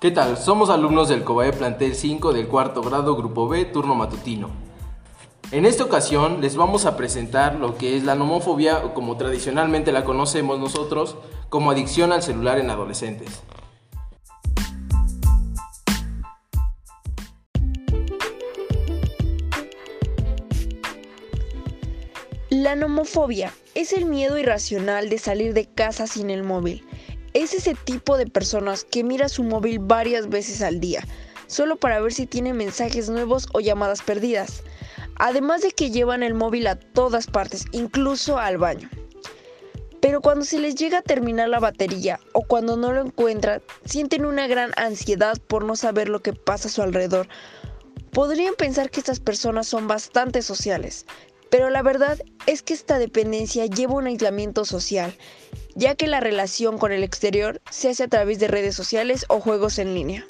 ¿Qué tal? Somos alumnos del COBAE Plantel 5 del cuarto grado Grupo B, turno matutino. En esta ocasión les vamos a presentar lo que es la nomofobia, como tradicionalmente la conocemos nosotros, como adicción al celular en adolescentes. La nomofobia es el miedo irracional de salir de casa sin el móvil. Es ese tipo de personas que mira su móvil varias veces al día, solo para ver si tiene mensajes nuevos o llamadas perdidas. Además de que llevan el móvil a todas partes, incluso al baño. Pero cuando se les llega a terminar la batería o cuando no lo encuentran, sienten una gran ansiedad por no saber lo que pasa a su alrededor. Podrían pensar que estas personas son bastante sociales, pero la verdad es que esta dependencia lleva un aislamiento social, ya que la relación con el exterior se hace a través de redes sociales o juegos en línea.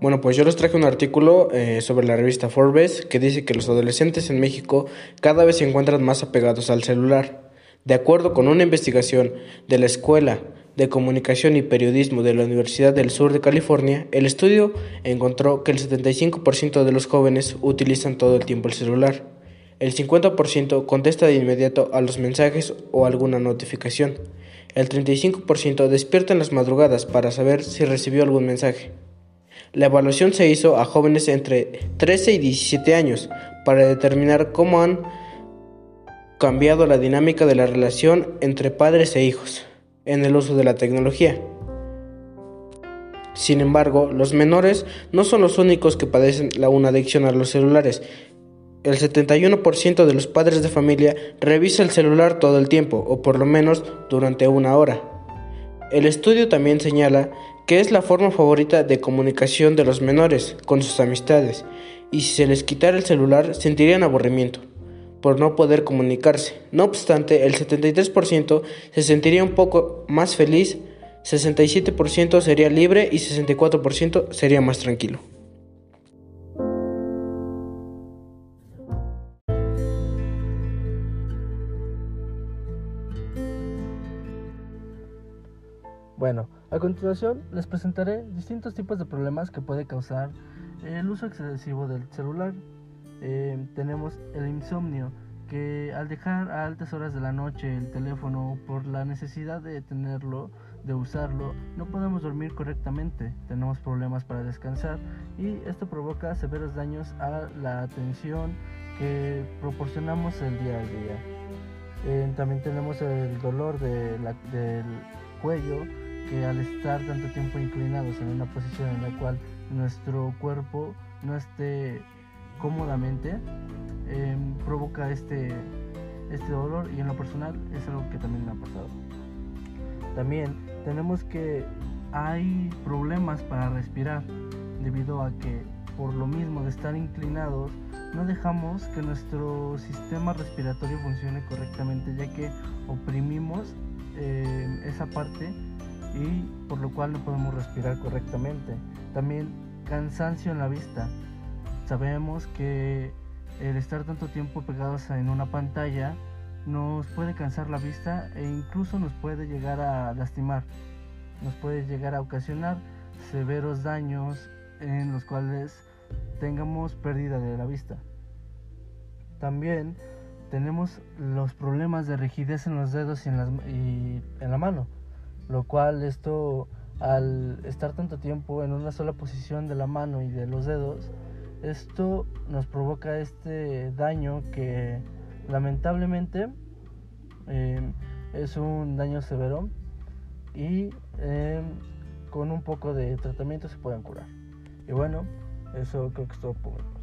Bueno, pues yo les traje un artículo eh, sobre la revista Forbes que dice que los adolescentes en México cada vez se encuentran más apegados al celular. De acuerdo con una investigación de la Escuela de Comunicación y Periodismo de la Universidad del Sur de California, el estudio encontró que el 75% de los jóvenes utilizan todo el tiempo el celular. El 50% contesta de inmediato a los mensajes o alguna notificación. El 35% despierta en las madrugadas para saber si recibió algún mensaje. La evaluación se hizo a jóvenes entre 13 y 17 años para determinar cómo han cambiado la dinámica de la relación entre padres e hijos en el uso de la tecnología. Sin embargo, los menores no son los únicos que padecen la una adicción a los celulares. El 71% de los padres de familia revisa el celular todo el tiempo, o por lo menos durante una hora. El estudio también señala que es la forma favorita de comunicación de los menores con sus amistades, y si se les quitara el celular sentirían aburrimiento por no poder comunicarse. No obstante, el 73% se sentiría un poco más feliz, 67% sería libre y 64% sería más tranquilo. Bueno, a continuación les presentaré distintos tipos de problemas que puede causar el uso excesivo del celular. Eh, tenemos el insomnio, que al dejar a altas horas de la noche el teléfono por la necesidad de tenerlo, de usarlo, no podemos dormir correctamente, tenemos problemas para descansar y esto provoca severos daños a la atención que proporcionamos el día a día. Eh, también tenemos el dolor del cuello, que al estar tanto tiempo inclinados en una posición en la cual nuestro cuerpo no esté cómodamente em, provoca este, este dolor y en lo personal es algo que también me ha pasado. También tenemos que hay problemas para respirar debido a que por lo mismo de estar inclinados no dejamos que nuestro sistema respiratorio funcione correctamente ya que oprimimos em, esa parte y por lo cual no podemos respirar correctamente. También cansancio en la vista. Sabemos que el estar tanto tiempo pegados en una pantalla nos puede cansar la vista e incluso nos puede llegar a lastimar. Nos puede llegar a ocasionar severos daños en los cuales tengamos pérdida de la vista. También tenemos los problemas de rigidez en los dedos y en, y en la mano, lo cual esto al estar tanto tiempo en una sola posición de la mano y de los dedos esto nos provoca este daño que lamentablemente em, es un daño severo y em, con un poco de tratamiento se pueden curar. Y bueno, eso creo que es todo por mi parte.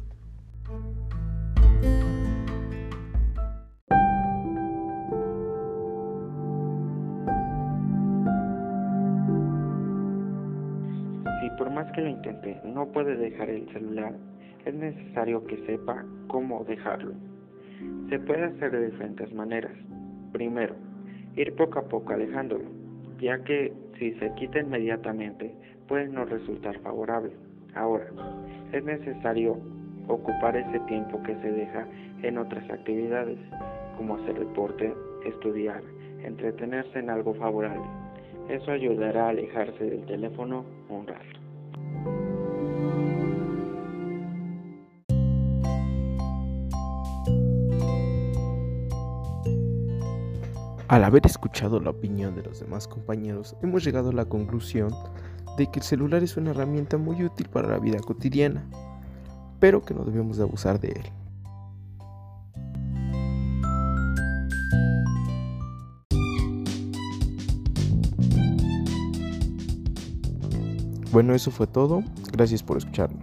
Si por más que lo intente no puede dejar el celular, es necesario que sepa cómo dejarlo. Se puede hacer de diferentes maneras. Primero, ir poco a poco alejándolo, ya que si se quita inmediatamente puede no resultar favorable. Ahora, es necesario ocupar ese tiempo que se deja en otras actividades, como hacer deporte, estudiar, entretenerse en algo favorable. Eso ayudará a alejarse del teléfono un rato. Al haber escuchado la opinión de los demás compañeros, hemos llegado a la conclusión de que el celular es una herramienta muy útil para la vida cotidiana, pero que no debemos de abusar de él. Bueno, eso fue todo. Gracias por escucharnos.